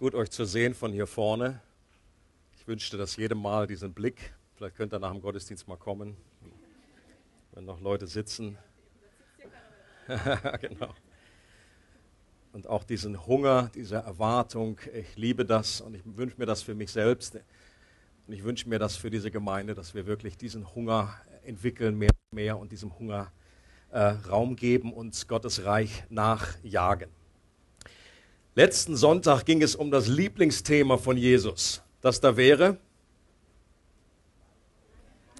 Gut, euch zu sehen von hier vorne. Ich wünschte, dass jedem Mal diesen Blick, vielleicht könnt ihr nach dem Gottesdienst mal kommen, wenn noch Leute sitzen. genau. Und auch diesen Hunger, diese Erwartung, ich liebe das und ich wünsche mir das für mich selbst. Und ich wünsche mir das für diese Gemeinde, dass wir wirklich diesen Hunger entwickeln, mehr und mehr und diesem Hunger äh, Raum geben, uns Gottes Reich nachjagen. Letzten Sonntag ging es um das Lieblingsthema von Jesus. Das da wäre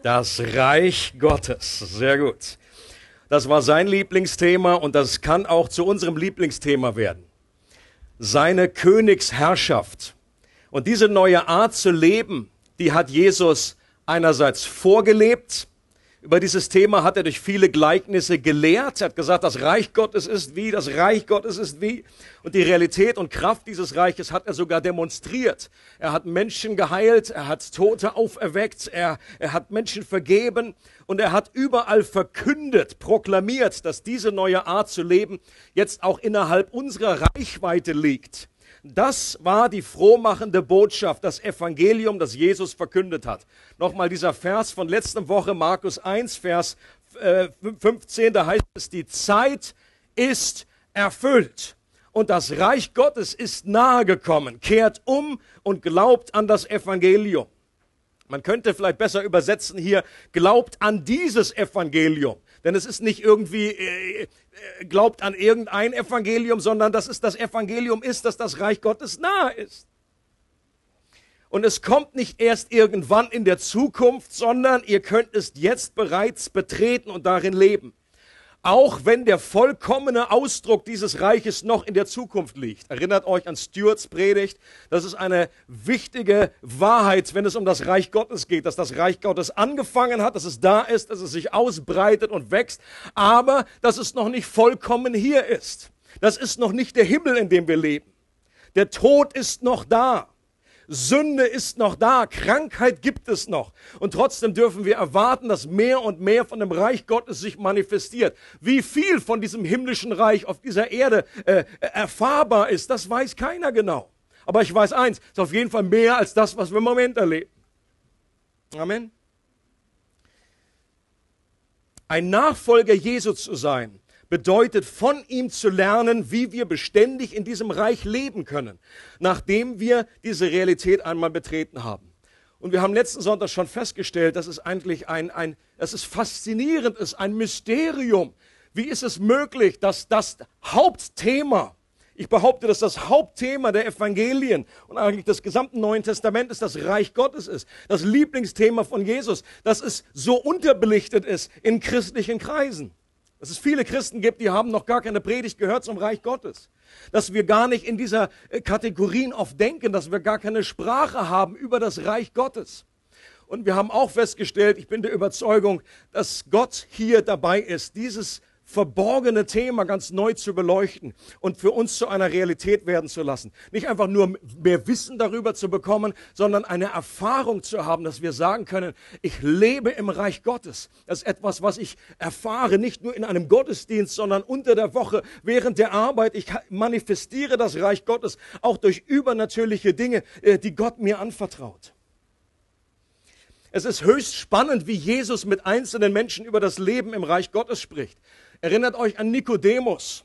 das Reich Gottes. Sehr gut. Das war sein Lieblingsthema und das kann auch zu unserem Lieblingsthema werden. Seine Königsherrschaft. Und diese neue Art zu leben, die hat Jesus einerseits vorgelebt über dieses Thema hat er durch viele Gleichnisse gelehrt. Er hat gesagt, das Reich Gottes ist wie, das Reich Gottes ist wie. Und die Realität und Kraft dieses Reiches hat er sogar demonstriert. Er hat Menschen geheilt, er hat Tote auferweckt, er, er hat Menschen vergeben und er hat überall verkündet, proklamiert, dass diese neue Art zu leben jetzt auch innerhalb unserer Reichweite liegt. Das war die frohmachende Botschaft, das Evangelium, das Jesus verkündet hat. Nochmal dieser Vers von letzter Woche, Markus 1, Vers 15, äh, da heißt es, die Zeit ist erfüllt und das Reich Gottes ist nahe gekommen. Kehrt um und glaubt an das Evangelium. Man könnte vielleicht besser übersetzen hier, glaubt an dieses Evangelium. Denn es ist nicht irgendwie, äh, äh, glaubt an irgendein Evangelium, sondern das ist das Evangelium ist, dass das Reich Gottes nahe ist. Und es kommt nicht erst irgendwann in der Zukunft, sondern ihr könnt es jetzt bereits betreten und darin leben auch wenn der vollkommene Ausdruck dieses Reiches noch in der Zukunft liegt. Erinnert euch an Stuarts Predigt. Das ist eine wichtige Wahrheit, wenn es um das Reich Gottes geht, dass das Reich Gottes angefangen hat, dass es da ist, dass es sich ausbreitet und wächst, aber dass es noch nicht vollkommen hier ist. Das ist noch nicht der Himmel, in dem wir leben. Der Tod ist noch da. Sünde ist noch da, Krankheit gibt es noch. Und trotzdem dürfen wir erwarten, dass mehr und mehr von dem Reich Gottes sich manifestiert. Wie viel von diesem himmlischen Reich auf dieser Erde äh, erfahrbar ist, das weiß keiner genau. Aber ich weiß eins, es ist auf jeden Fall mehr als das, was wir im Moment erleben. Amen. Ein Nachfolger Jesu zu sein, bedeutet von ihm zu lernen, wie wir beständig in diesem Reich leben können, nachdem wir diese Realität einmal betreten haben. Und wir haben letzten Sonntag schon festgestellt, dass es eigentlich ein, ein, dass es faszinierend ist, ein Mysterium. Wie ist es möglich, dass das Hauptthema, ich behaupte, dass das Hauptthema der Evangelien und eigentlich des gesamten Neuen Testamentes das Reich Gottes ist, das Lieblingsthema von Jesus, dass es so unterbelichtet ist in christlichen Kreisen. Dass es viele Christen gibt, die haben noch gar keine Predigt gehört zum Reich Gottes. Dass wir gar nicht in dieser äh, Kategorien oft denken, dass wir gar keine Sprache haben über das Reich Gottes. Und wir haben auch festgestellt, ich bin der Überzeugung, dass Gott hier dabei ist, dieses verborgene Thema ganz neu zu beleuchten und für uns zu einer Realität werden zu lassen. Nicht einfach nur mehr Wissen darüber zu bekommen, sondern eine Erfahrung zu haben, dass wir sagen können, ich lebe im Reich Gottes. Das ist etwas, was ich erfahre, nicht nur in einem Gottesdienst, sondern unter der Woche, während der Arbeit. Ich manifestiere das Reich Gottes auch durch übernatürliche Dinge, äh, die Gott mir anvertraut. Es ist höchst spannend, wie Jesus mit einzelnen Menschen über das Leben im Reich Gottes spricht. Erinnert euch an Nikodemus.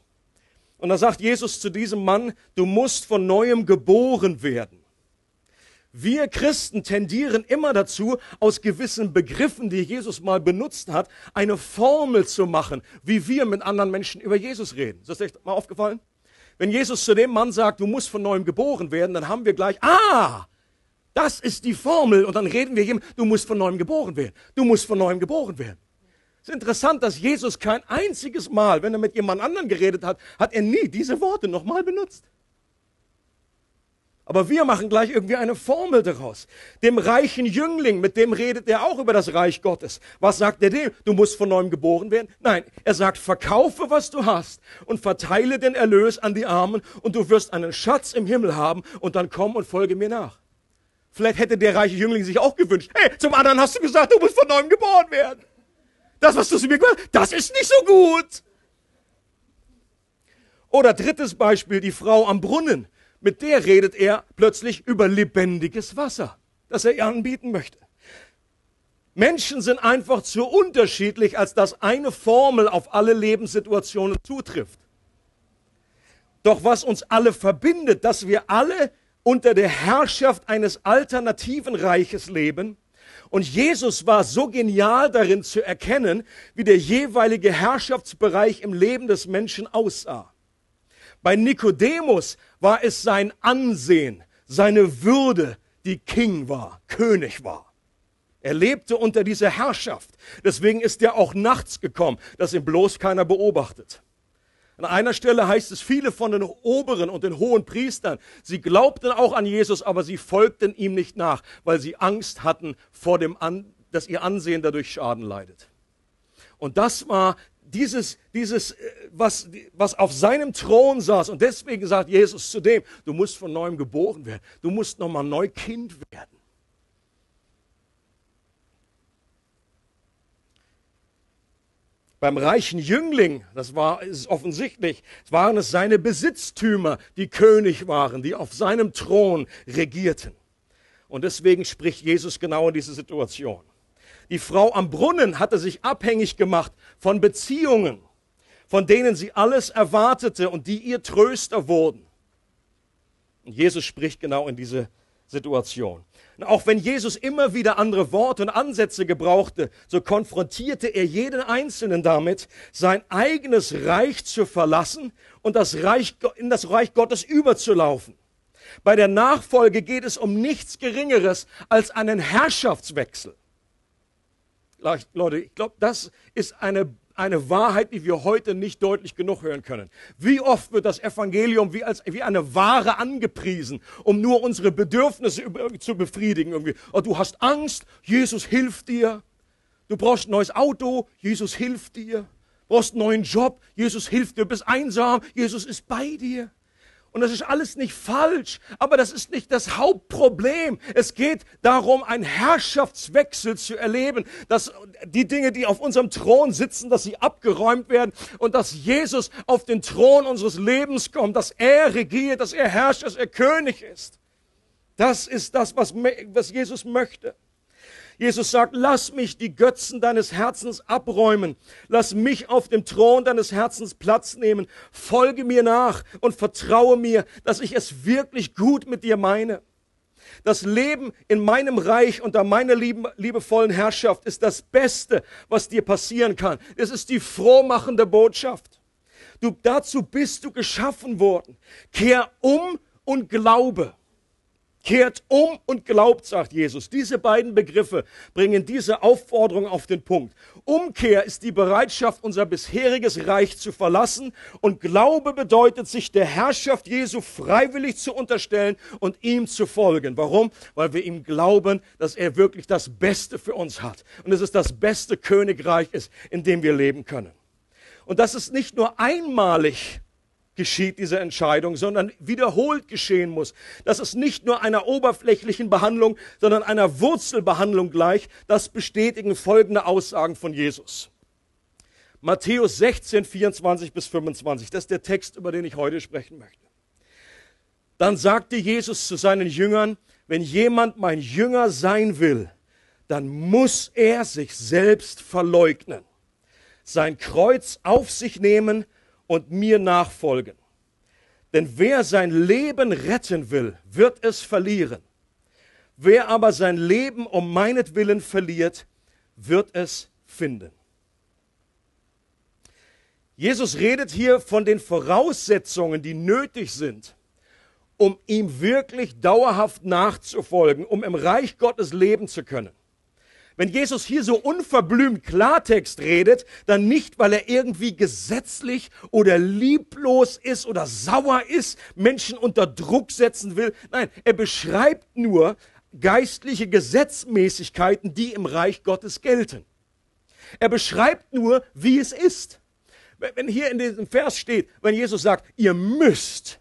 Und da sagt Jesus zu diesem Mann, du musst von neuem geboren werden. Wir Christen tendieren immer dazu, aus gewissen Begriffen, die Jesus mal benutzt hat, eine Formel zu machen, wie wir mit anderen Menschen über Jesus reden. Ist das echt mal aufgefallen? Wenn Jesus zu dem Mann sagt, du musst von neuem geboren werden, dann haben wir gleich, ah, das ist die Formel. Und dann reden wir ihm, du musst von neuem geboren werden. Du musst von neuem geboren werden. Es ist interessant, dass Jesus kein einziges Mal, wenn er mit jemand anderen geredet hat, hat er nie diese Worte nochmal benutzt. Aber wir machen gleich irgendwie eine Formel daraus. Dem reichen Jüngling, mit dem redet er auch über das Reich Gottes. Was sagt er dem? Du musst von neuem geboren werden? Nein, er sagt, verkaufe, was du hast und verteile den Erlös an die Armen und du wirst einen Schatz im Himmel haben und dann komm und folge mir nach. Vielleicht hätte der reiche Jüngling sich auch gewünscht, hey, zum anderen hast du gesagt, du musst von neuem geboren werden. Das, was du zu mir gesagt hast, das ist nicht so gut. Oder drittes Beispiel, die Frau am Brunnen. mit der redet er plötzlich über lebendiges Wasser, das er ihr anbieten möchte. Menschen sind einfach zu unterschiedlich, als dass eine Formel auf alle Lebenssituationen zutrifft. Doch was uns alle verbindet, dass wir alle unter der Herrschaft eines alternativen Reiches leben, und Jesus war so genial darin zu erkennen, wie der jeweilige Herrschaftsbereich im Leben des Menschen aussah. Bei Nikodemus war es sein Ansehen, seine Würde, die King war, König war. Er lebte unter dieser Herrschaft. Deswegen ist er auch nachts gekommen, dass ihn bloß keiner beobachtet. An einer Stelle heißt es, viele von den Oberen und den hohen Priestern, sie glaubten auch an Jesus, aber sie folgten ihm nicht nach, weil sie Angst hatten vor dem, an, dass ihr Ansehen dadurch Schaden leidet. Und das war dieses, dieses, äh, was, was auf seinem Thron saß. Und deswegen sagt Jesus zu dem, du musst von neuem geboren werden. Du musst nochmal neu Kind werden. Beim reichen Jüngling, das war ist offensichtlich, waren es seine Besitztümer, die König waren, die auf seinem Thron regierten. Und deswegen spricht Jesus genau in diese Situation. Die Frau am Brunnen hatte sich abhängig gemacht von Beziehungen, von denen sie alles erwartete und die ihr Tröster wurden. Und Jesus spricht genau in diese Situation. Auch wenn Jesus immer wieder andere Worte und Ansätze gebrauchte, so konfrontierte er jeden Einzelnen damit, sein eigenes Reich zu verlassen und das Reich, in das Reich Gottes überzulaufen. Bei der Nachfolge geht es um nichts Geringeres als einen Herrschaftswechsel. Leute, ich glaube, das ist eine eine Wahrheit, die wir heute nicht deutlich genug hören können. Wie oft wird das Evangelium wie, als, wie eine Ware angepriesen, um nur unsere Bedürfnisse zu befriedigen. Irgendwie. Oh, du hast Angst, Jesus hilft dir. Du brauchst ein neues Auto, Jesus hilft dir. Du brauchst einen neuen Job, Jesus hilft dir. Du bist einsam, Jesus ist bei dir. Und das ist alles nicht falsch, aber das ist nicht das Hauptproblem. Es geht darum, einen Herrschaftswechsel zu erleben, dass die Dinge, die auf unserem Thron sitzen, dass sie abgeräumt werden und dass Jesus auf den Thron unseres Lebens kommt, dass er regiert, dass er herrscht, dass er König ist. Das ist das, was, was Jesus möchte. Jesus sagt, lass mich die Götzen deines Herzens abräumen. Lass mich auf dem Thron deines Herzens Platz nehmen. Folge mir nach und vertraue mir, dass ich es wirklich gut mit dir meine. Das Leben in meinem Reich unter meiner lieben, liebevollen Herrschaft ist das Beste, was dir passieren kann. Es ist die frohmachende Botschaft. Du, dazu bist du geschaffen worden. Kehr um und glaube. Kehrt um und glaubt, sagt Jesus. Diese beiden Begriffe bringen diese Aufforderung auf den Punkt. Umkehr ist die Bereitschaft, unser bisheriges Reich zu verlassen und Glaube bedeutet, sich der Herrschaft Jesu freiwillig zu unterstellen und ihm zu folgen. Warum? Weil wir ihm glauben, dass er wirklich das Beste für uns hat und es ist das beste Königreich ist, in dem wir leben können. Und das ist nicht nur einmalig geschieht diese Entscheidung, sondern wiederholt geschehen muss. Das ist nicht nur einer oberflächlichen Behandlung, sondern einer Wurzelbehandlung gleich. Das bestätigen folgende Aussagen von Jesus. Matthäus 16, 24 bis 25. Das ist der Text, über den ich heute sprechen möchte. Dann sagte Jesus zu seinen Jüngern, wenn jemand mein Jünger sein will, dann muss er sich selbst verleugnen, sein Kreuz auf sich nehmen und mir nachfolgen. Denn wer sein Leben retten will, wird es verlieren. Wer aber sein Leben um meinetwillen verliert, wird es finden. Jesus redet hier von den Voraussetzungen, die nötig sind, um ihm wirklich dauerhaft nachzufolgen, um im Reich Gottes leben zu können. Wenn Jesus hier so unverblümt Klartext redet, dann nicht, weil er irgendwie gesetzlich oder lieblos ist oder sauer ist, Menschen unter Druck setzen will. Nein, er beschreibt nur geistliche Gesetzmäßigkeiten, die im Reich Gottes gelten. Er beschreibt nur, wie es ist. Wenn hier in diesem Vers steht, wenn Jesus sagt, ihr müsst,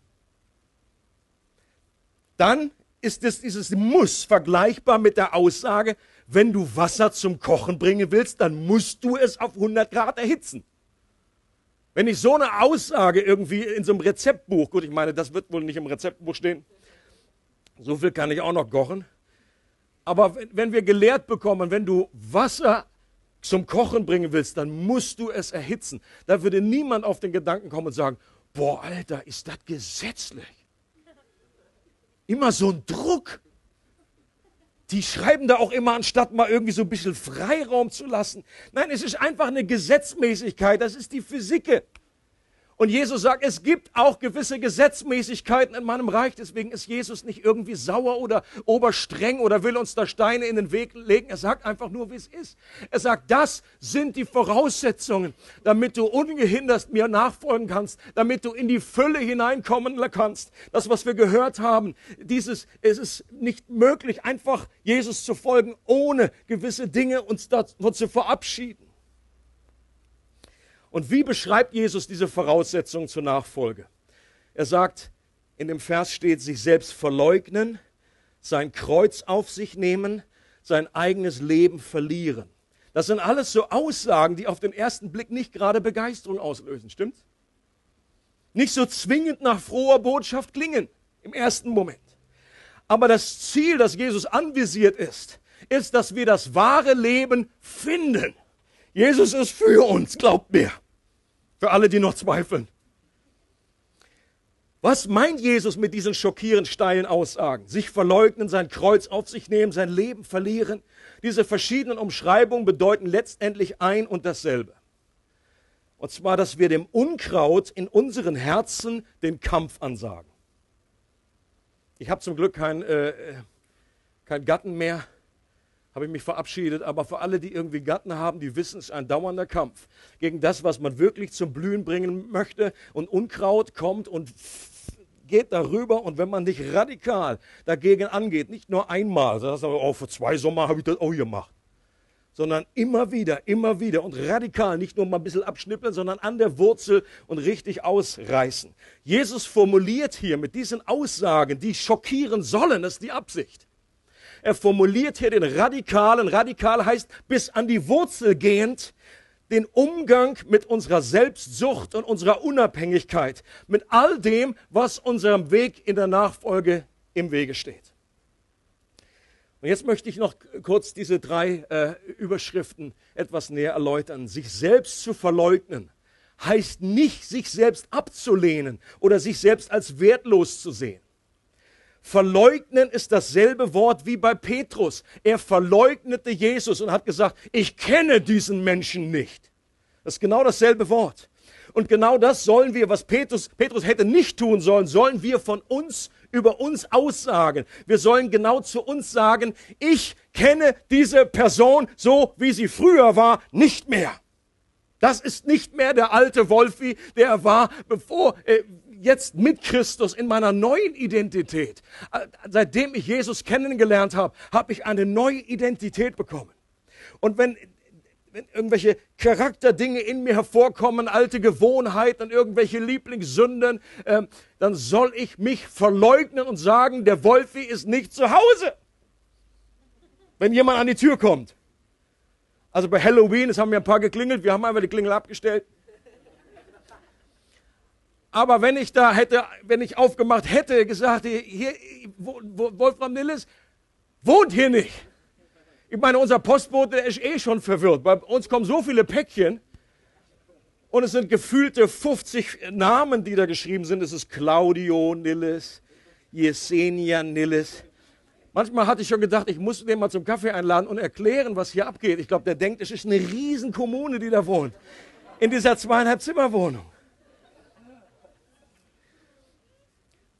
dann ist es, dieses Muss vergleichbar mit der Aussage, wenn du Wasser zum Kochen bringen willst, dann musst du es auf 100 Grad erhitzen. Wenn ich so eine Aussage irgendwie in so einem Rezeptbuch, gut, ich meine, das wird wohl nicht im Rezeptbuch stehen, so viel kann ich auch noch kochen. Aber wenn wir gelehrt bekommen, wenn du Wasser zum Kochen bringen willst, dann musst du es erhitzen. Da würde niemand auf den Gedanken kommen und sagen, boah, Alter, ist das gesetzlich? Immer so ein Druck. Die schreiben da auch immer, anstatt mal irgendwie so ein bisschen Freiraum zu lassen. Nein, es ist einfach eine Gesetzmäßigkeit, das ist die Physik. Und Jesus sagt, es gibt auch gewisse Gesetzmäßigkeiten in meinem Reich. Deswegen ist Jesus nicht irgendwie sauer oder oberstreng oder will uns da Steine in den Weg legen. Er sagt einfach nur, wie es ist. Er sagt, das sind die Voraussetzungen, damit du ungehindert mir nachfolgen kannst, damit du in die Fülle hineinkommen kannst. Das, was wir gehört haben, dieses, es ist nicht möglich, einfach Jesus zu folgen, ohne gewisse Dinge uns davon zu verabschieden. Und wie beschreibt Jesus diese Voraussetzungen zur Nachfolge? Er sagt, in dem Vers steht, sich selbst verleugnen, sein Kreuz auf sich nehmen, sein eigenes Leben verlieren. Das sind alles so Aussagen, die auf den ersten Blick nicht gerade Begeisterung auslösen, stimmt's? Nicht so zwingend nach froher Botschaft klingen im ersten Moment. Aber das Ziel, das Jesus anvisiert ist, ist, dass wir das wahre Leben finden. Jesus ist für uns, glaubt mir. Für alle, die noch zweifeln. Was meint Jesus mit diesen schockierend steilen Aussagen? Sich verleugnen, sein Kreuz auf sich nehmen, sein Leben verlieren. Diese verschiedenen Umschreibungen bedeuten letztendlich ein und dasselbe. Und zwar, dass wir dem Unkraut in unseren Herzen den Kampf ansagen. Ich habe zum Glück keinen äh, kein Gatten mehr habe ich mich verabschiedet. Aber für alle, die irgendwie Gatten haben, die wissen, es ist ein dauernder Kampf gegen das, was man wirklich zum Blühen bringen möchte. Und Unkraut kommt und geht darüber. Und wenn man nicht radikal dagegen angeht, nicht nur einmal, sondern oh, vor zwei Sommer habe ich das auch gemacht sondern immer wieder, immer wieder und radikal, nicht nur mal ein bisschen abschnippeln, sondern an der Wurzel und richtig ausreißen. Jesus formuliert hier mit diesen Aussagen, die schockieren sollen, das ist die Absicht. Er formuliert hier den radikalen, radikal heißt bis an die Wurzel gehend, den Umgang mit unserer Selbstsucht und unserer Unabhängigkeit, mit all dem, was unserem Weg in der Nachfolge im Wege steht. Und jetzt möchte ich noch kurz diese drei äh, Überschriften etwas näher erläutern. Sich selbst zu verleugnen heißt nicht, sich selbst abzulehnen oder sich selbst als wertlos zu sehen. Verleugnen ist dasselbe Wort wie bei Petrus. Er verleugnete Jesus und hat gesagt, ich kenne diesen Menschen nicht. Das ist genau dasselbe Wort. Und genau das sollen wir, was Petrus, Petrus hätte nicht tun sollen, sollen wir von uns über uns aussagen. Wir sollen genau zu uns sagen, ich kenne diese Person so, wie sie früher war, nicht mehr. Das ist nicht mehr der alte Wolfi, der er war, bevor, äh, jetzt mit Christus in meiner neuen Identität. Äh, seitdem ich Jesus kennengelernt habe, habe ich eine neue Identität bekommen. Und wenn, wenn irgendwelche Charakterdinge in mir hervorkommen, alte Gewohnheiten, irgendwelche Lieblingssünden, äh, dann soll ich mich verleugnen und sagen, der Wolfi ist nicht zu Hause. Wenn jemand an die Tür kommt. Also bei Halloween, es haben mir ein paar geklingelt, wir haben einfach die Klingel abgestellt. Aber wenn ich da hätte, wenn ich aufgemacht hätte, gesagt, hier, Wolfram Nilles wohnt hier nicht. Ich meine, unser Postbote ist eh schon verwirrt. Bei uns kommen so viele Päckchen und es sind gefühlte 50 Namen, die da geschrieben sind. Es ist Claudio Nilles, Yesenia Nilles. Manchmal hatte ich schon gedacht, ich muss den mal zum Kaffee einladen und erklären, was hier abgeht. Ich glaube, der denkt, es ist eine Riesenkommune, die da wohnt. In dieser zweieinhalb Zimmerwohnung.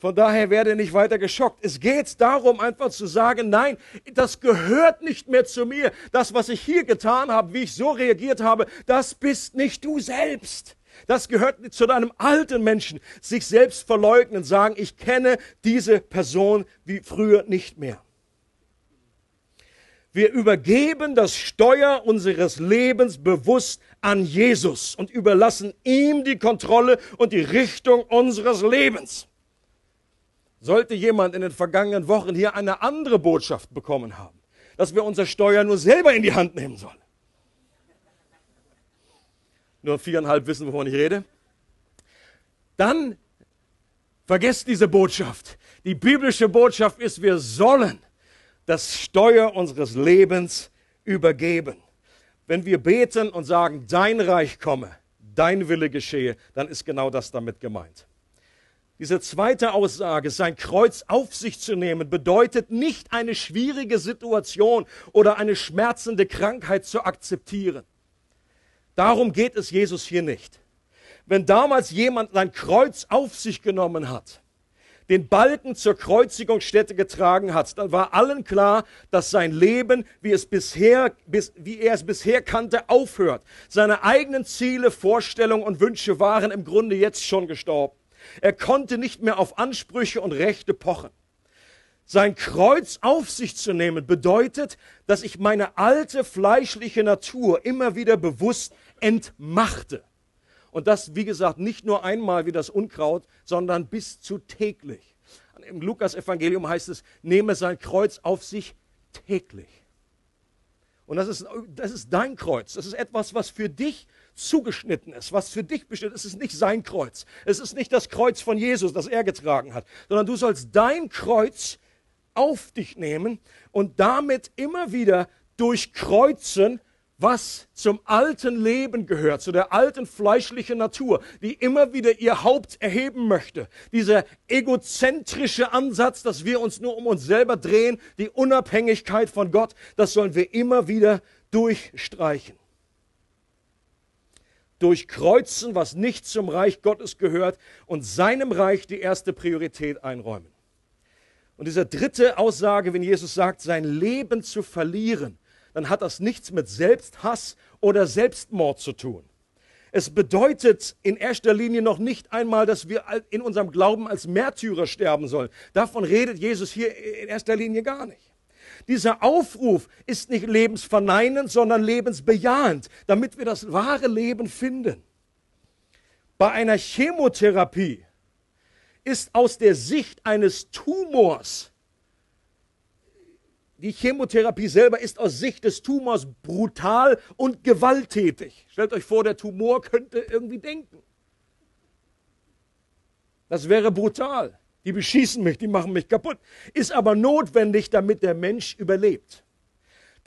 Von daher werde nicht weiter geschockt. Es geht darum, einfach zu sagen, nein, das gehört nicht mehr zu mir. Das, was ich hier getan habe, wie ich so reagiert habe, das bist nicht du selbst. Das gehört zu deinem alten Menschen. Sich selbst verleugnen, sagen, ich kenne diese Person wie früher nicht mehr. Wir übergeben das Steuer unseres Lebens bewusst an Jesus und überlassen ihm die Kontrolle und die Richtung unseres Lebens. Sollte jemand in den vergangenen Wochen hier eine andere Botschaft bekommen haben, dass wir unser Steuer nur selber in die Hand nehmen sollen. Nur viereinhalb wissen, wovon ich rede. dann vergesst diese Botschaft. Die biblische Botschaft ist, wir sollen das Steuer unseres Lebens übergeben. Wenn wir beten und sagen, dein Reich komme, dein Wille geschehe, dann ist genau das damit gemeint. Diese zweite Aussage, sein Kreuz auf sich zu nehmen, bedeutet nicht eine schwierige Situation oder eine schmerzende Krankheit zu akzeptieren. Darum geht es Jesus hier nicht. Wenn damals jemand sein Kreuz auf sich genommen hat, den Balken zur Kreuzigungsstätte getragen hat, dann war allen klar, dass sein Leben, wie, es bisher, bis, wie er es bisher kannte, aufhört. Seine eigenen Ziele, Vorstellungen und Wünsche waren im Grunde jetzt schon gestorben. Er konnte nicht mehr auf Ansprüche und Rechte pochen. Sein Kreuz auf sich zu nehmen bedeutet, dass ich meine alte fleischliche Natur immer wieder bewusst entmachte. Und das, wie gesagt, nicht nur einmal wie das Unkraut, sondern bis zu täglich. Im Lukas-Evangelium heißt es, nehme sein Kreuz auf sich täglich. Und das ist, das ist dein Kreuz. Das ist etwas, was für dich zugeschnitten ist, was für dich bestimmt ist. Ist nicht sein Kreuz. Es ist nicht das Kreuz von Jesus, das er getragen hat, sondern du sollst dein Kreuz auf dich nehmen und damit immer wieder durchkreuzen, was zum alten Leben gehört, zu der alten fleischlichen Natur, die immer wieder ihr Haupt erheben möchte. Dieser egozentrische Ansatz, dass wir uns nur um uns selber drehen, die Unabhängigkeit von Gott, das sollen wir immer wieder durchstreichen. Durchkreuzen, was nicht zum Reich Gottes gehört und seinem Reich die erste Priorität einräumen. Und diese dritte Aussage, wenn Jesus sagt, sein Leben zu verlieren, dann hat das nichts mit Selbsthass oder Selbstmord zu tun. Es bedeutet in erster Linie noch nicht einmal, dass wir in unserem Glauben als Märtyrer sterben sollen. Davon redet Jesus hier in erster Linie gar nicht. Dieser Aufruf ist nicht lebensverneinend, sondern lebensbejahend, damit wir das wahre Leben finden. Bei einer Chemotherapie ist aus der Sicht eines Tumors die Chemotherapie selber ist aus Sicht des Tumors brutal und gewalttätig. Stellt euch vor, der Tumor könnte irgendwie denken. Das wäre brutal. Die beschießen mich, die machen mich kaputt. Ist aber notwendig, damit der Mensch überlebt.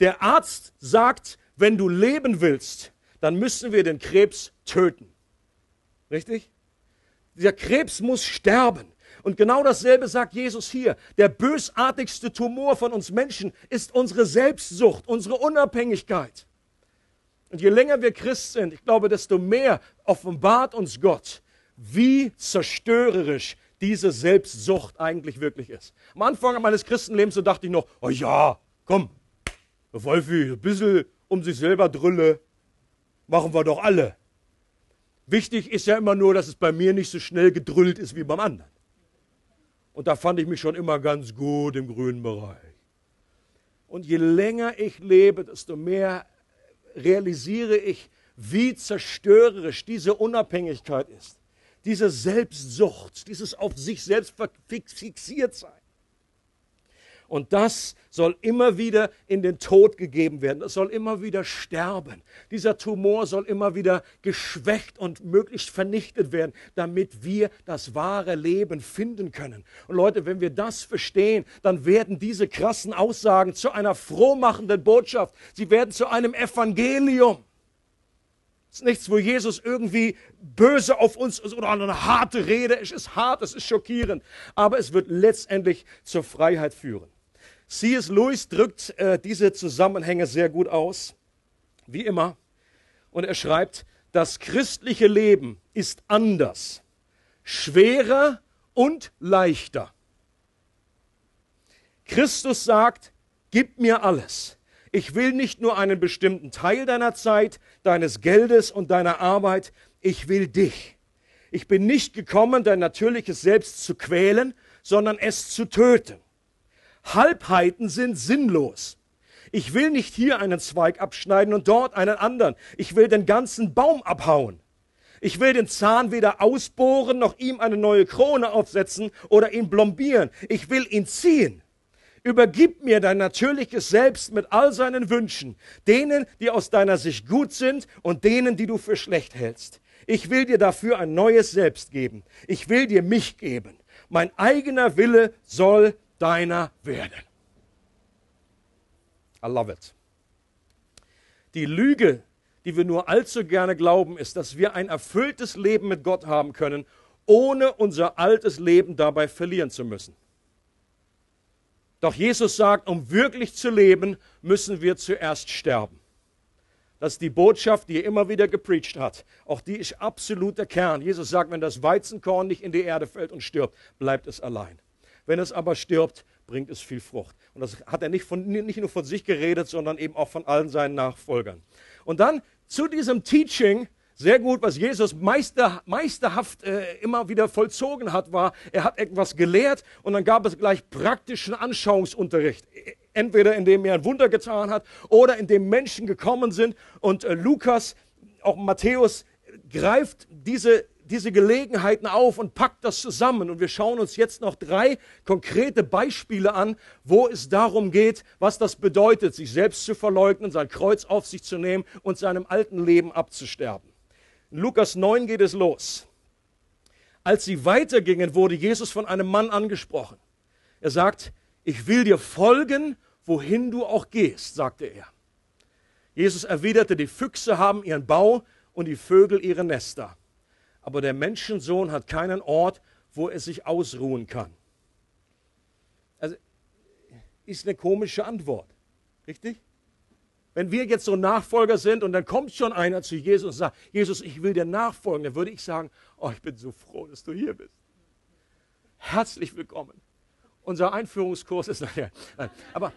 Der Arzt sagt, wenn du leben willst, dann müssen wir den Krebs töten. Richtig? Dieser Krebs muss sterben. Und genau dasselbe sagt Jesus hier. Der bösartigste Tumor von uns Menschen ist unsere Selbstsucht, unsere Unabhängigkeit. Und je länger wir Christ sind, ich glaube, desto mehr offenbart uns Gott, wie zerstörerisch diese Selbstsucht eigentlich wirklich ist. Am Anfang meines Christenlebens so dachte ich noch, oh ja, komm, Wolfi, ein bisschen um sich selber drülle, machen wir doch alle. Wichtig ist ja immer nur, dass es bei mir nicht so schnell gedrüllt ist wie beim anderen. Und da fand ich mich schon immer ganz gut im grünen Bereich. Und je länger ich lebe, desto mehr realisiere ich, wie zerstörerisch diese Unabhängigkeit ist. Diese Selbstsucht, dieses auf sich selbst fixiert sein. Und das soll immer wieder in den Tod gegeben werden. Das soll immer wieder sterben. Dieser Tumor soll immer wieder geschwächt und möglichst vernichtet werden, damit wir das wahre Leben finden können. Und Leute, wenn wir das verstehen, dann werden diese krassen Aussagen zu einer frohmachenden Botschaft. Sie werden zu einem Evangelium. Ist nichts, wo Jesus irgendwie böse auf uns ist oder eine harte Rede. Es ist hart, es ist schockierend, aber es wird letztendlich zur Freiheit führen. C.S. Lewis drückt äh, diese Zusammenhänge sehr gut aus, wie immer. Und er schreibt, das christliche Leben ist anders, schwerer und leichter. Christus sagt, gib mir alles. Ich will nicht nur einen bestimmten Teil deiner Zeit, deines Geldes und deiner Arbeit, ich will dich. Ich bin nicht gekommen, dein natürliches Selbst zu quälen, sondern es zu töten. Halbheiten sind sinnlos. Ich will nicht hier einen Zweig abschneiden und dort einen anderen. Ich will den ganzen Baum abhauen. Ich will den Zahn weder ausbohren noch ihm eine neue Krone aufsetzen oder ihn blombieren. Ich will ihn ziehen. Übergib mir dein natürliches Selbst mit all seinen Wünschen, denen, die aus deiner Sicht gut sind und denen, die du für schlecht hältst. Ich will dir dafür ein neues Selbst geben. Ich will dir mich geben. Mein eigener Wille soll deiner werden. I love it. Die Lüge, die wir nur allzu gerne glauben, ist, dass wir ein erfülltes Leben mit Gott haben können, ohne unser altes Leben dabei verlieren zu müssen. Doch Jesus sagt, um wirklich zu leben, müssen wir zuerst sterben. Das ist die Botschaft, die er immer wieder gepreacht hat. Auch die ist absoluter Kern. Jesus sagt, wenn das Weizenkorn nicht in die Erde fällt und stirbt, bleibt es allein. Wenn es aber stirbt, bringt es viel Frucht. Und das hat er nicht, von, nicht nur von sich geredet, sondern eben auch von allen seinen Nachfolgern. Und dann zu diesem Teaching sehr gut, was Jesus meister, meisterhaft äh, immer wieder vollzogen hat, war, er hat etwas gelehrt und dann gab es gleich praktischen Anschauungsunterricht. Entweder indem er ein Wunder getan hat oder indem Menschen gekommen sind und äh, Lukas, auch Matthäus, greift diese diese Gelegenheiten auf und packt das zusammen. Und wir schauen uns jetzt noch drei konkrete Beispiele an, wo es darum geht, was das bedeutet, sich selbst zu verleugnen, sein Kreuz auf sich zu nehmen und seinem alten Leben abzusterben. In Lukas 9 geht es los. Als sie weitergingen, wurde Jesus von einem Mann angesprochen. Er sagt, ich will dir folgen, wohin du auch gehst, sagte er. Jesus erwiderte, die Füchse haben ihren Bau und die Vögel ihre Nester. Aber der Menschensohn hat keinen Ort, wo er sich ausruhen kann. Also, ist eine komische Antwort. Richtig? Wenn wir jetzt so Nachfolger sind und dann kommt schon einer zu Jesus und sagt, Jesus, ich will dir nachfolgen, dann würde ich sagen, oh, ich bin so froh, dass du hier bist. Herzlich willkommen. Unser Einführungskurs ist nachher. Aber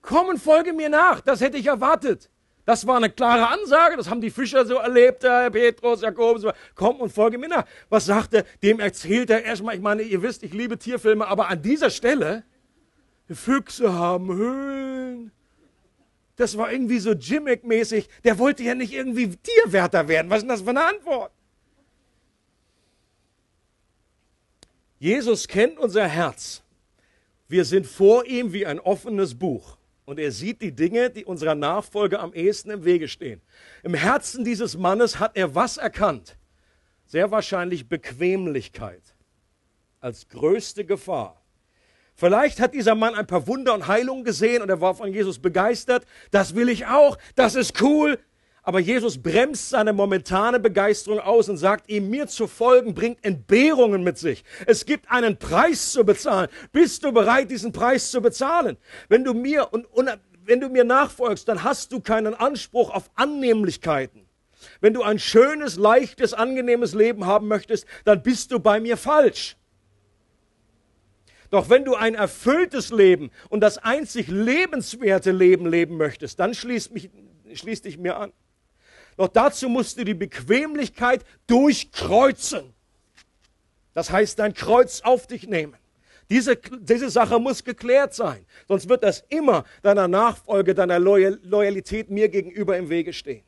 komm und folge mir nach, das hätte ich erwartet. Das war eine klare Ansage, das haben die Fischer so erlebt, Herr Petrus, Jakobus, komm und folge mir nach. Was sagt er? Dem erzählt er erstmal, ich meine, ihr wisst, ich liebe Tierfilme, aber an dieser Stelle, Füchse haben Höhlen, das war irgendwie so Jimmick-mäßig. Der wollte ja nicht irgendwie Tierwärter werden. Was ist denn das für eine Antwort? Jesus kennt unser Herz. Wir sind vor ihm wie ein offenes Buch. Und er sieht die Dinge, die unserer Nachfolge am ehesten im Wege stehen. Im Herzen dieses Mannes hat er was erkannt? Sehr wahrscheinlich Bequemlichkeit als größte Gefahr. Vielleicht hat dieser Mann ein paar Wunder und Heilungen gesehen und er war von Jesus begeistert. Das will ich auch. Das ist cool. Aber Jesus bremst seine momentane Begeisterung aus und sagt ihm, mir zu folgen bringt Entbehrungen mit sich. Es gibt einen Preis zu bezahlen. Bist du bereit, diesen Preis zu bezahlen? Wenn du mir und, und wenn du mir nachfolgst, dann hast du keinen Anspruch auf Annehmlichkeiten. Wenn du ein schönes, leichtes, angenehmes Leben haben möchtest, dann bist du bei mir falsch. Doch wenn du ein erfülltes Leben und das einzig lebenswerte Leben leben möchtest, dann schließ, mich, schließ dich mir an. Doch dazu musst du die Bequemlichkeit durchkreuzen. Das heißt, dein Kreuz auf dich nehmen. Diese, diese Sache muss geklärt sein. Sonst wird das immer deiner Nachfolge, deiner Loyalität mir gegenüber im Wege stehen.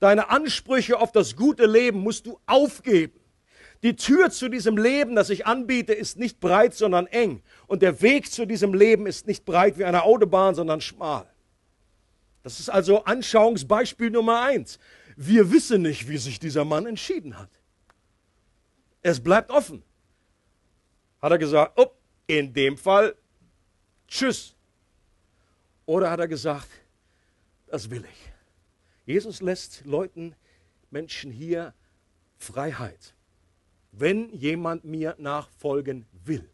Deine Ansprüche auf das gute Leben musst du aufgeben. Die Tür zu diesem Leben, das ich anbiete, ist nicht breit, sondern eng. Und der Weg zu diesem Leben ist nicht breit wie eine Autobahn, sondern schmal. Das ist also Anschauungsbeispiel Nummer eins. Wir wissen nicht, wie sich dieser Mann entschieden hat. Es bleibt offen. Hat er gesagt, oh, in dem Fall, tschüss. Oder hat er gesagt, das will ich. Jesus lässt Leuten, Menschen hier Freiheit wenn jemand mir nachfolgen will.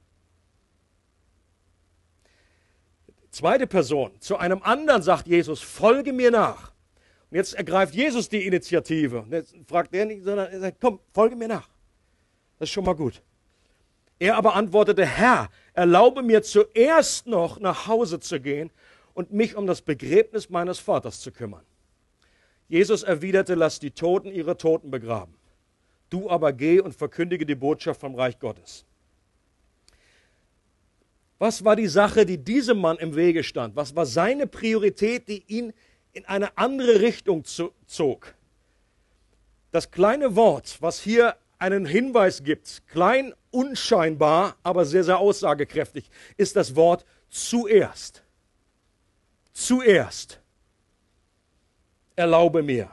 Zweite Person, zu einem anderen sagt Jesus, folge mir nach. Und jetzt ergreift Jesus die Initiative. Und jetzt fragt er nicht, sondern er sagt, komm, folge mir nach. Das ist schon mal gut. Er aber antwortete, Herr, erlaube mir zuerst noch nach Hause zu gehen und mich um das Begräbnis meines Vaters zu kümmern. Jesus erwiderte, lass die Toten ihre Toten begraben. Du aber geh und verkündige die Botschaft vom Reich Gottes. Was war die Sache, die diesem Mann im Wege stand? Was war seine Priorität, die ihn in eine andere Richtung zog? Das kleine Wort, was hier einen Hinweis gibt, klein, unscheinbar, aber sehr, sehr aussagekräftig, ist das Wort zuerst. Zuerst. Erlaube mir.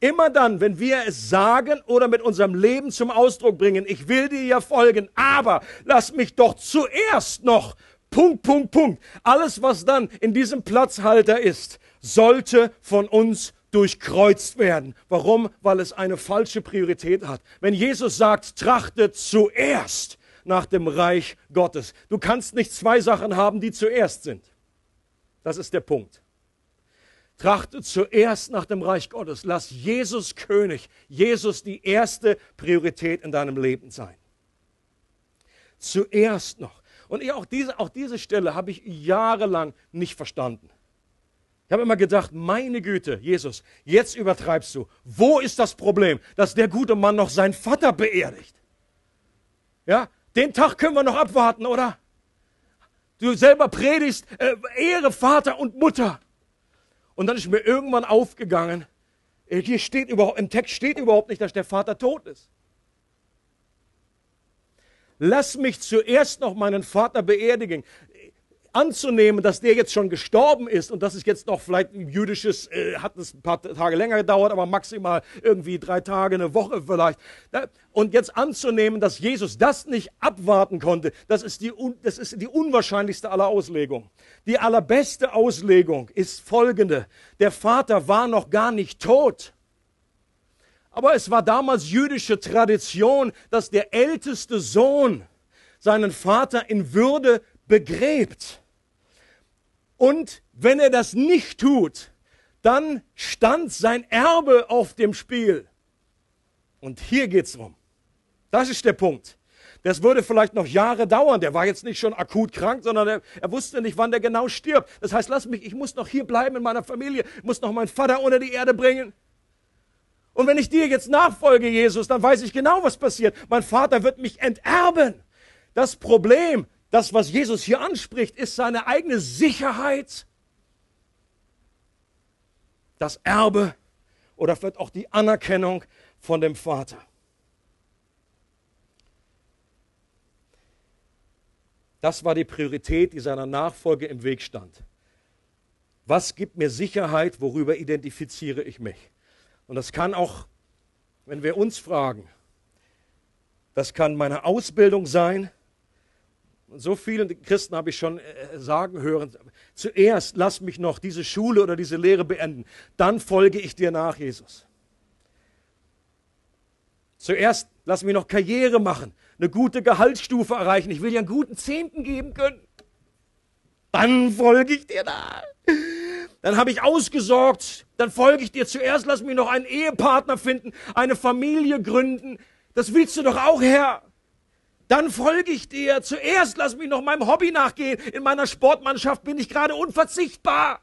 Immer dann, wenn wir es sagen oder mit unserem Leben zum Ausdruck bringen, ich will dir ja folgen, aber lass mich doch zuerst noch, Punkt, Punkt, Punkt. Alles, was dann in diesem Platzhalter ist, sollte von uns durchkreuzt werden. Warum? Weil es eine falsche Priorität hat. Wenn Jesus sagt, trachtet zuerst nach dem Reich Gottes. Du kannst nicht zwei Sachen haben, die zuerst sind. Das ist der Punkt. Trachte zuerst nach dem Reich Gottes. Lass Jesus König, Jesus die erste Priorität in deinem Leben sein. Zuerst noch. Und auch diese, auch diese Stelle habe ich jahrelang nicht verstanden. Ich habe immer gedacht, meine Güte, Jesus, jetzt übertreibst du. Wo ist das Problem, dass der gute Mann noch seinen Vater beerdigt? Ja, den Tag können wir noch abwarten, oder? Du selber predigst, äh, Ehre Vater und Mutter. Und dann ist mir irgendwann aufgegangen, äh, hier steht überhaupt, im Text steht überhaupt nicht, dass der Vater tot ist. Lass mich zuerst noch meinen Vater beerdigen anzunehmen, dass der jetzt schon gestorben ist und das ist jetzt noch vielleicht ein jüdisches, äh, hat es ein paar Tage länger gedauert, aber maximal irgendwie drei Tage, eine Woche vielleicht. Und jetzt anzunehmen, dass Jesus das nicht abwarten konnte, das ist die, das ist die unwahrscheinlichste aller Auslegungen. Die allerbeste Auslegung ist folgende. Der Vater war noch gar nicht tot. Aber es war damals jüdische Tradition, dass der älteste Sohn seinen Vater in Würde begräbt. Und wenn er das nicht tut, dann stand sein Erbe auf dem Spiel. Und hier geht's drum. Das ist der Punkt. Das würde vielleicht noch Jahre dauern. Der war jetzt nicht schon akut krank, sondern er, er, wusste nicht, wann der genau stirbt. Das heißt, lass mich, ich muss noch hier bleiben in meiner Familie, muss noch meinen Vater unter die Erde bringen. Und wenn ich dir jetzt nachfolge, Jesus, dann weiß ich genau, was passiert. Mein Vater wird mich enterben. Das Problem das, was Jesus hier anspricht, ist seine eigene Sicherheit, das Erbe oder vielleicht auch die Anerkennung von dem Vater. Das war die Priorität, die seiner Nachfolge im Weg stand. Was gibt mir Sicherheit? Worüber identifiziere ich mich? Und das kann auch, wenn wir uns fragen, das kann meine Ausbildung sein, so vielen Christen habe ich schon äh, sagen hören, zuerst lass mich noch diese Schule oder diese Lehre beenden, dann folge ich dir nach, Jesus. Zuerst lass mich noch Karriere machen, eine gute Gehaltsstufe erreichen, ich will dir einen guten Zehnten geben können. Dann folge ich dir nach. Dann habe ich ausgesorgt, dann folge ich dir zuerst, lass mich noch einen Ehepartner finden, eine Familie gründen. Das willst du doch auch, Herr dann folge ich dir. Zuerst lass mich noch meinem Hobby nachgehen. In meiner Sportmannschaft bin ich gerade unverzichtbar.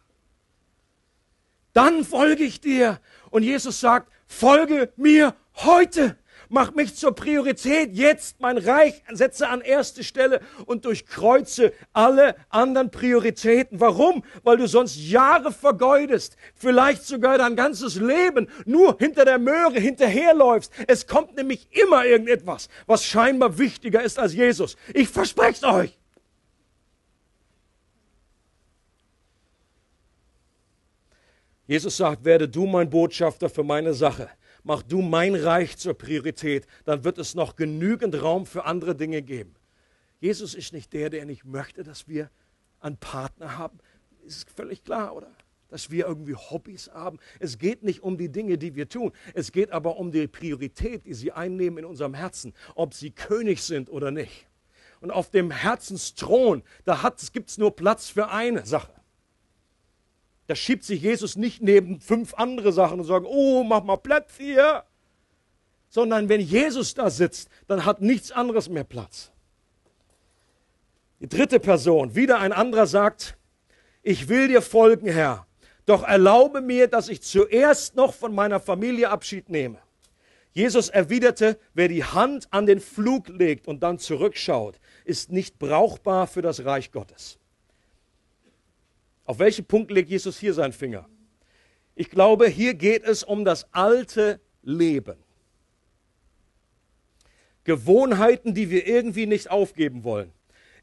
Dann folge ich dir. Und Jesus sagt, folge mir heute. Mach mich zur Priorität jetzt, mein Reich, setze an erste Stelle und durchkreuze alle anderen Prioritäten. Warum? Weil du sonst Jahre vergeudest, vielleicht sogar dein ganzes Leben nur hinter der Möhre hinterherläufst. Es kommt nämlich immer irgendetwas, was scheinbar wichtiger ist als Jesus. Ich verspreche es euch. Jesus sagt, werde du mein Botschafter für meine Sache mach du mein Reich zur Priorität, dann wird es noch genügend Raum für andere Dinge geben. Jesus ist nicht der, der nicht möchte, dass wir einen Partner haben. Ist völlig klar, oder? Dass wir irgendwie Hobbys haben. Es geht nicht um die Dinge, die wir tun. Es geht aber um die Priorität, die sie einnehmen in unserem Herzen, ob sie König sind oder nicht. Und auf dem Herzensthron, da gibt es nur Platz für eine Sache. Da schiebt sich Jesus nicht neben fünf andere Sachen und sagt, oh, mach mal Platz hier. Sondern wenn Jesus da sitzt, dann hat nichts anderes mehr Platz. Die dritte Person, wieder ein anderer sagt, ich will dir folgen, Herr, doch erlaube mir, dass ich zuerst noch von meiner Familie Abschied nehme. Jesus erwiderte, wer die Hand an den Flug legt und dann zurückschaut, ist nicht brauchbar für das Reich Gottes. Auf welchen Punkt legt Jesus hier seinen Finger? Ich glaube, hier geht es um das alte Leben. Gewohnheiten, die wir irgendwie nicht aufgeben wollen.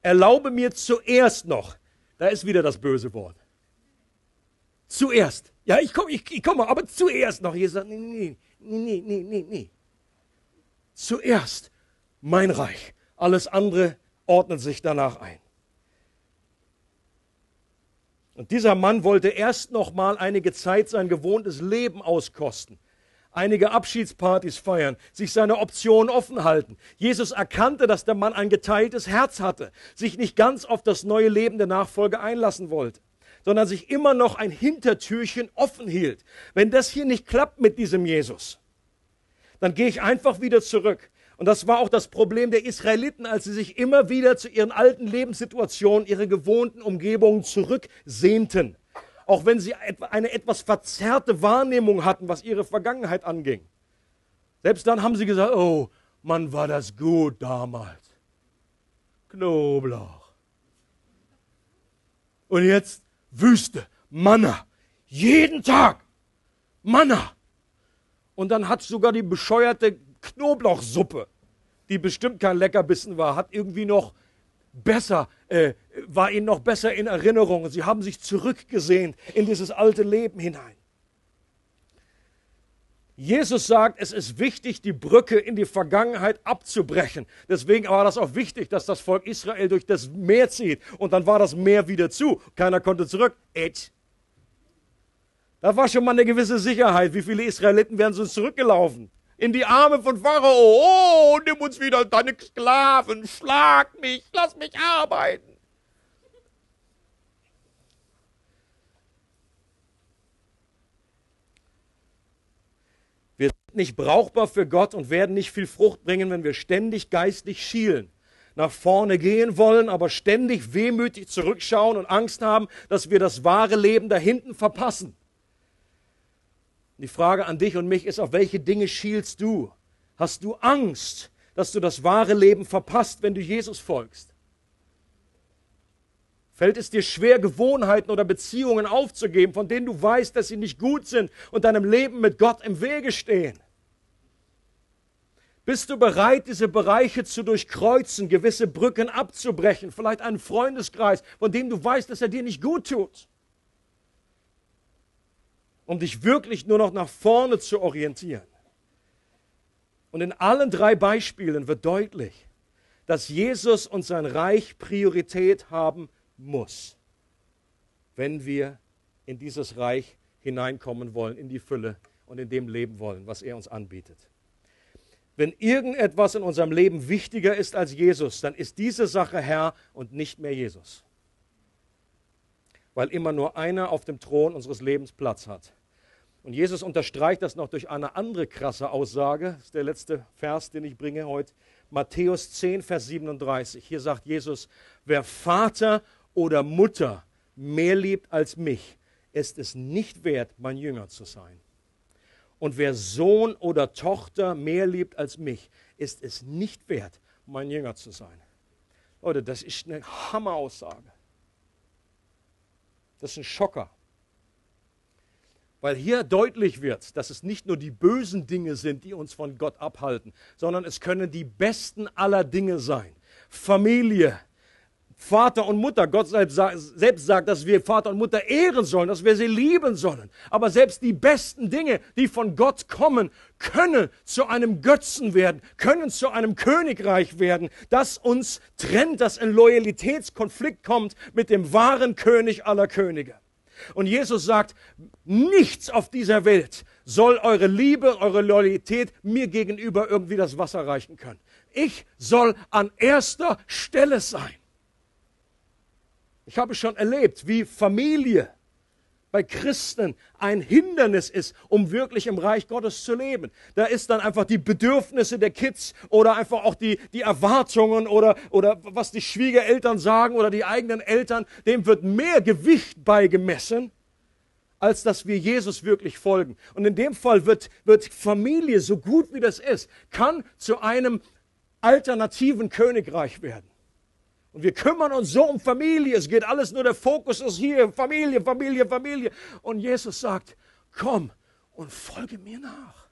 Erlaube mir zuerst noch, da ist wieder das böse Wort. Zuerst. Ja, ich komme, ich, ich komme, aber zuerst noch. Jesus sagt, nee, nee, nee, nee, nee, nee. Zuerst mein Reich. Alles andere ordnet sich danach ein. Und dieser Mann wollte erst noch mal einige Zeit sein gewohntes Leben auskosten einige Abschiedspartys feiern, sich seine Optionen offen halten. Jesus erkannte, dass der Mann ein geteiltes Herz hatte, sich nicht ganz auf das neue Leben der Nachfolge einlassen wollte, sondern sich immer noch ein Hintertürchen offen hielt. Wenn das hier nicht klappt mit diesem Jesus, dann gehe ich einfach wieder zurück. Und das war auch das Problem der Israeliten, als sie sich immer wieder zu ihren alten Lebenssituationen, ihre gewohnten Umgebungen zurücksehnten auch wenn sie eine etwas verzerrte Wahrnehmung hatten, was ihre Vergangenheit anging. Selbst dann haben sie gesagt, oh, Mann, war das gut damals. Knoblauch. Und jetzt Wüste, Manna, jeden Tag Manna. Und dann hat sogar die bescheuerte Knoblauchsuppe, die bestimmt kein Leckerbissen war, hat irgendwie noch besser, äh, war ihnen noch besser in Erinnerung. Sie haben sich zurückgesehen in dieses alte Leben hinein. Jesus sagt, es ist wichtig, die Brücke in die Vergangenheit abzubrechen. Deswegen war das auch wichtig, dass das Volk Israel durch das Meer zieht. Und dann war das Meer wieder zu. Keiner konnte zurück. Ätsch. Da war schon mal eine gewisse Sicherheit. Wie viele Israeliten wären sonst zurückgelaufen? In die Arme von Pharao. Oh, nimm uns wieder deine Sklaven, schlag mich, lass mich arbeiten. Wir sind nicht brauchbar für Gott und werden nicht viel Frucht bringen, wenn wir ständig geistlich schielen, nach vorne gehen wollen, aber ständig wehmütig zurückschauen und Angst haben, dass wir das wahre Leben da hinten verpassen. Die Frage an dich und mich ist, auf welche Dinge schielst du? Hast du Angst, dass du das wahre Leben verpasst, wenn du Jesus folgst? Fällt es dir schwer, Gewohnheiten oder Beziehungen aufzugeben, von denen du weißt, dass sie nicht gut sind und deinem Leben mit Gott im Wege stehen? Bist du bereit, diese Bereiche zu durchkreuzen, gewisse Brücken abzubrechen, vielleicht einen Freundeskreis, von dem du weißt, dass er dir nicht gut tut? Um dich wirklich nur noch nach vorne zu orientieren. Und in allen drei Beispielen wird deutlich, dass Jesus und sein Reich Priorität haben muss, wenn wir in dieses Reich hineinkommen wollen, in die Fülle und in dem leben wollen, was er uns anbietet. Wenn irgendetwas in unserem Leben wichtiger ist als Jesus, dann ist diese Sache Herr und nicht mehr Jesus weil immer nur einer auf dem Thron unseres Lebens Platz hat. Und Jesus unterstreicht das noch durch eine andere krasse Aussage. Das ist der letzte Vers, den ich bringe heute. Matthäus 10, Vers 37. Hier sagt Jesus, wer Vater oder Mutter mehr liebt als mich, ist es nicht wert, mein Jünger zu sein. Und wer Sohn oder Tochter mehr liebt als mich, ist es nicht wert, mein Jünger zu sein. Leute, das ist eine Hammeraussage. Das ist ein Schocker. Weil hier deutlich wird, dass es nicht nur die bösen Dinge sind, die uns von Gott abhalten, sondern es können die besten aller Dinge sein. Familie, Vater und Mutter. Gott selbst sagt, dass wir Vater und Mutter ehren sollen, dass wir sie lieben sollen. Aber selbst die besten Dinge, die von Gott kommen, können zu einem Götzen werden, können zu einem Königreich werden, das uns trennt, das in Loyalitätskonflikt kommt mit dem wahren König aller Könige. Und Jesus sagt, nichts auf dieser Welt soll eure Liebe, eure Loyalität mir gegenüber irgendwie das Wasser reichen können. Ich soll an erster Stelle sein. Ich habe schon erlebt, wie Familie bei Christen ein Hindernis ist, um wirklich im Reich Gottes zu leben. Da ist dann einfach die Bedürfnisse der Kids oder einfach auch die, die Erwartungen oder, oder was die Schwiegereltern sagen oder die eigenen Eltern, dem wird mehr Gewicht beigemessen, als dass wir Jesus wirklich folgen. Und in dem Fall wird, wird Familie, so gut wie das ist, kann zu einem alternativen Königreich werden. Und wir kümmern uns so um Familie. Es geht alles nur, der Fokus ist hier, Familie, Familie, Familie. Und Jesus sagt, komm und folge mir nach.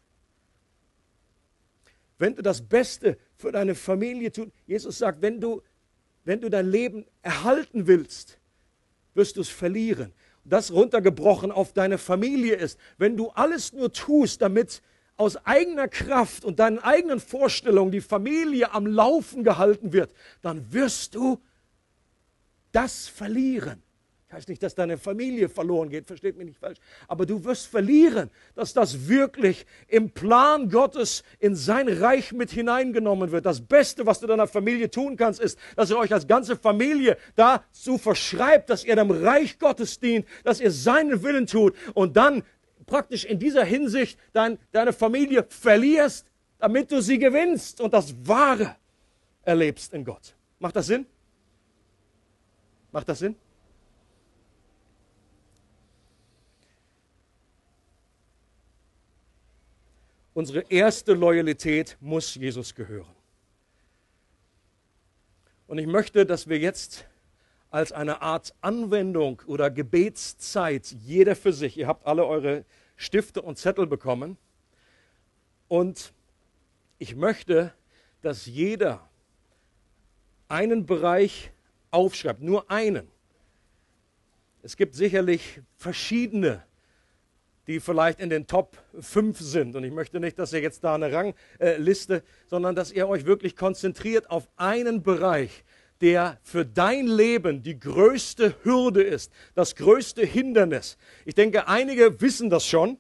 wenn du das Beste für deine Familie tust. Jesus sagt, wenn du, wenn du dein Leben erhalten willst, wirst du es verlieren. Das runtergebrochen auf deine Familie ist. Wenn du alles nur tust, damit aus eigener Kraft und deinen eigenen Vorstellungen die Familie am Laufen gehalten wird, dann wirst du das verlieren. Heißt nicht, dass deine Familie verloren geht, versteht mich nicht falsch. Aber du wirst verlieren, dass das wirklich im Plan Gottes in sein Reich mit hineingenommen wird. Das Beste, was du deiner Familie tun kannst, ist, dass ihr euch als ganze Familie dazu verschreibt, dass ihr dem Reich Gottes dient, dass ihr seinen Willen tut und dann praktisch in dieser Hinsicht dein, deine Familie verlierst, damit du sie gewinnst und das Wahre erlebst in Gott. Macht das Sinn? Macht das Sinn? Unsere erste Loyalität muss Jesus gehören. Und ich möchte, dass wir jetzt als eine Art Anwendung oder Gebetszeit, jeder für sich, ihr habt alle eure Stifte und Zettel bekommen, und ich möchte, dass jeder einen Bereich aufschreibt, nur einen. Es gibt sicherlich verschiedene die vielleicht in den Top 5 sind. Und ich möchte nicht, dass ihr jetzt da eine Rangliste, sondern dass ihr euch wirklich konzentriert auf einen Bereich, der für dein Leben die größte Hürde ist, das größte Hindernis. Ich denke, einige wissen das schon.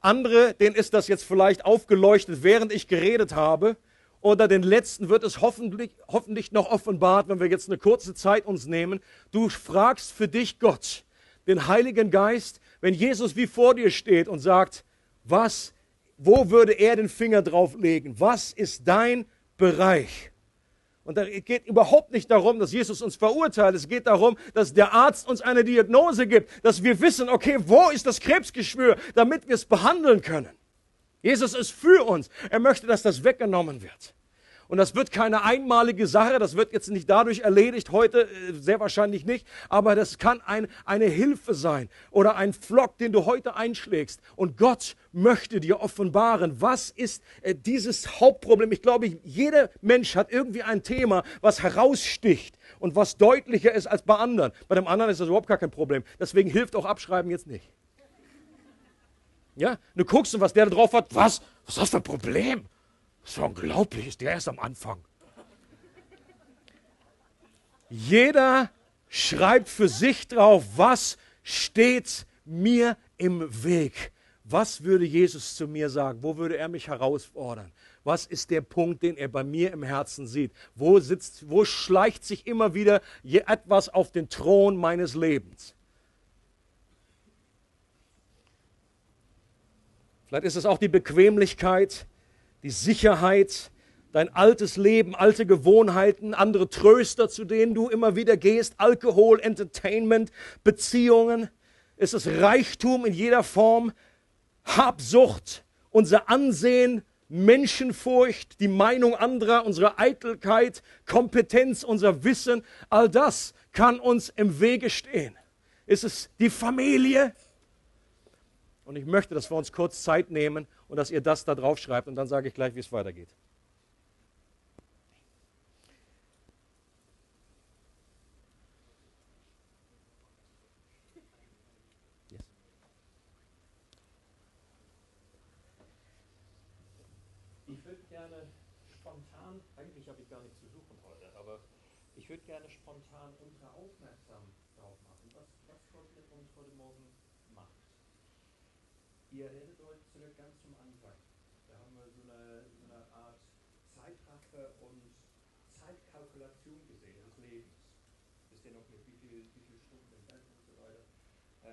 Andere, denen ist das jetzt vielleicht aufgeleuchtet, während ich geredet habe. Oder den letzten wird es hoffentlich, hoffentlich noch offenbart, wenn wir jetzt eine kurze Zeit uns nehmen. Du fragst für dich Gott, den Heiligen Geist, wenn Jesus wie vor dir steht und sagt, was, wo würde er den Finger drauf legen? Was ist dein Bereich? Und da geht überhaupt nicht darum, dass Jesus uns verurteilt. Es geht darum, dass der Arzt uns eine Diagnose gibt, dass wir wissen, okay, wo ist das Krebsgeschwür, damit wir es behandeln können. Jesus ist für uns. Er möchte, dass das weggenommen wird. Und das wird keine einmalige Sache, das wird jetzt nicht dadurch erledigt, heute äh, sehr wahrscheinlich nicht, aber das kann ein, eine Hilfe sein oder ein Flock, den du heute einschlägst. Und Gott möchte dir offenbaren, was ist äh, dieses Hauptproblem. Ich glaube, jeder Mensch hat irgendwie ein Thema, was heraussticht und was deutlicher ist als bei anderen. Bei dem anderen ist das überhaupt gar kein Problem. Deswegen hilft auch Abschreiben jetzt nicht. Ja, du guckst und was der da drauf hat, was? Was ist das für ein Problem? Das ist unglaublich, ist der erst am Anfang. Jeder schreibt für sich drauf, was steht mir im Weg. Was würde Jesus zu mir sagen? Wo würde er mich herausfordern? Was ist der Punkt, den er bei mir im Herzen sieht? Wo sitzt, wo schleicht sich immer wieder etwas auf den Thron meines Lebens? Vielleicht ist es auch die Bequemlichkeit, die Sicherheit, dein altes Leben, alte Gewohnheiten, andere Tröster, zu denen du immer wieder gehst, Alkohol, Entertainment, Beziehungen. Es ist Reichtum in jeder Form, Habsucht, unser Ansehen, Menschenfurcht, die Meinung anderer, unsere Eitelkeit, Kompetenz, unser Wissen, all das kann uns im Wege stehen. Ist es die Familie? Und ich möchte, dass wir uns kurz Zeit nehmen und dass ihr das da drauf schreibt und dann sage ich gleich, wie es weitergeht. Ich würde gerne spontan, eigentlich habe ich gar nichts zu suchen heute, aber ich würde gerne spontan unsere aufmerksam drauf machen, was, was Gott mit uns heute Morgen macht. Ihr erinnert Kalkulation gesehen des Lebens. Wisst ihr noch mit wie viel, wie viel Stunden im Bett und so weiter?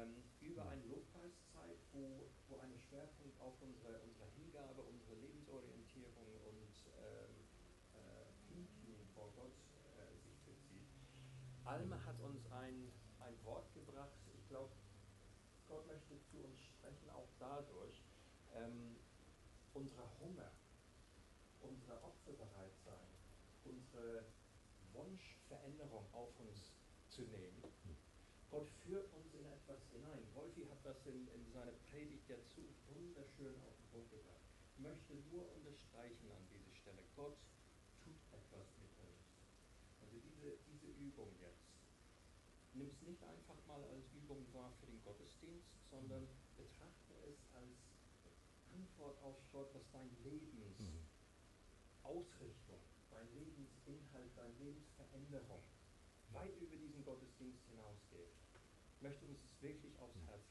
Ähm, über eine Lobpreiszeit, wo, wo ein Schwerpunkt auf unsere, unsere Hingabe, unsere Lebensorientierung und ähm, äh, vor Gott äh, sich bezieht. Alma hat uns ein, ein Wort gebracht. Ich glaube, Gott möchte zu uns sprechen, auch dadurch. Ähm, unser Hunger, unsere Opferbereitsein, unsere Wunsch, Veränderung auf uns zu nehmen. Gott führt uns in etwas hinein. Wolfi hat das in, in seiner Predigt dazu wunderschön auf den Punkt gebracht. möchte nur unterstreichen an dieser Stelle, Gott tut etwas mit uns. Also diese, diese Übung jetzt, nimm es nicht einfach mal als Übung wahr für den Gottesdienst, sondern betrachte es als Antwort auf Gott, was dein Lebensausrichtung, dein Lebensinhalt, deine Lebensveränderung weit über diesen Gottesdienst hinausgeht. Ich möchte uns das wirklich aufs Herz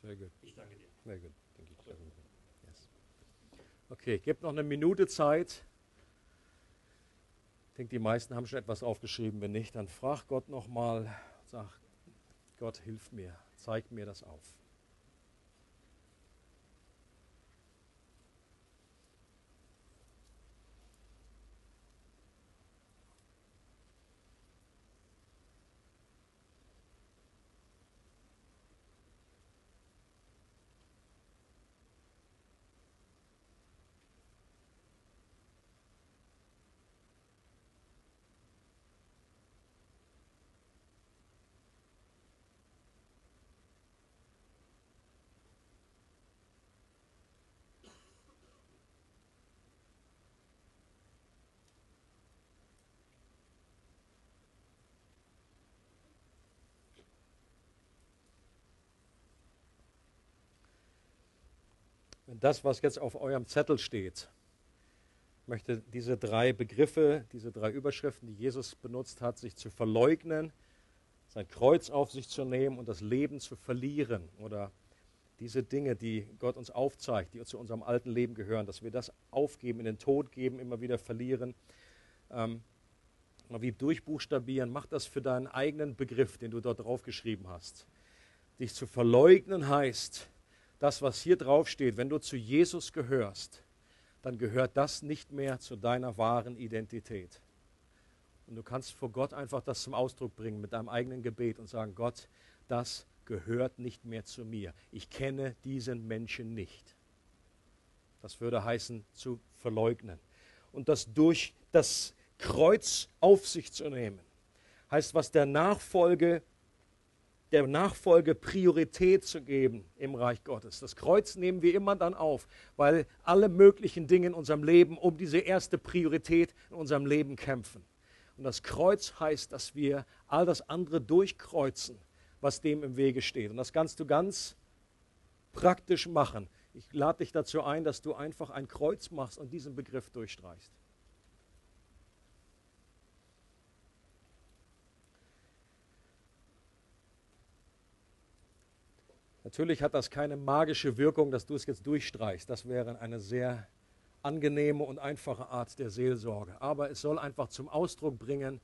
very good. Ich danke dir. Very good. Thank you. Yes. Okay, gebt noch eine Minute Zeit. Ich denke, die meisten haben schon etwas aufgeschrieben. Wenn nicht, dann frag Gott nochmal. Sag, Gott, hilf mir. Zeig mir das auf. Wenn das, was jetzt auf eurem Zettel steht, möchte diese drei Begriffe, diese drei Überschriften, die Jesus benutzt hat, sich zu verleugnen, sein Kreuz auf sich zu nehmen und das Leben zu verlieren oder diese Dinge, die Gott uns aufzeigt, die zu unserem alten Leben gehören, dass wir das aufgeben, in den Tod geben, immer wieder verlieren, ähm, mal wie durchbuchstabieren, mach das für deinen eigenen Begriff, den du dort draufgeschrieben hast. Dich zu verleugnen heißt, das, was hier drauf steht, wenn du zu Jesus gehörst, dann gehört das nicht mehr zu deiner wahren Identität. Und du kannst vor Gott einfach das zum Ausdruck bringen mit deinem eigenen Gebet und sagen, Gott, das gehört nicht mehr zu mir. Ich kenne diesen Menschen nicht. Das würde heißen, zu verleugnen. Und das durch das Kreuz auf sich zu nehmen, heißt, was der Nachfolge der Nachfolge Priorität zu geben im Reich Gottes. Das Kreuz nehmen wir immer dann auf, weil alle möglichen Dinge in unserem Leben um diese erste Priorität in unserem Leben kämpfen. Und das Kreuz heißt, dass wir all das andere durchkreuzen, was dem im Wege steht. Und das kannst du ganz praktisch machen. Ich lade dich dazu ein, dass du einfach ein Kreuz machst und diesen Begriff durchstreichst. Natürlich hat das keine magische Wirkung, dass du es jetzt durchstreichst. Das wäre eine sehr angenehme und einfache Art der Seelsorge. Aber es soll einfach zum Ausdruck bringen,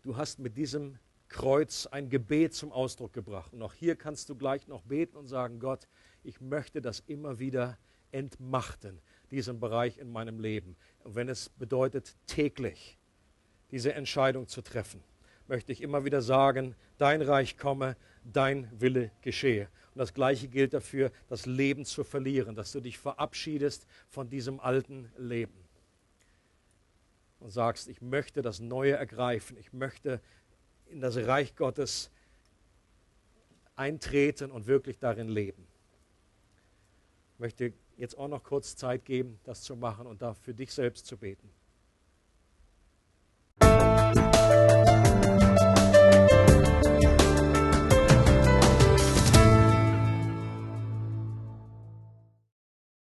du hast mit diesem Kreuz ein Gebet zum Ausdruck gebracht. Und auch hier kannst du gleich noch beten und sagen, Gott, ich möchte das immer wieder entmachten, diesen Bereich in meinem Leben. Und wenn es bedeutet, täglich diese Entscheidung zu treffen, möchte ich immer wieder sagen, dein Reich komme, dein Wille geschehe. Und das Gleiche gilt dafür, das Leben zu verlieren, dass du dich verabschiedest von diesem alten Leben und sagst, ich möchte das Neue ergreifen, ich möchte in das Reich Gottes eintreten und wirklich darin leben. Ich möchte jetzt auch noch kurz Zeit geben, das zu machen und da für dich selbst zu beten.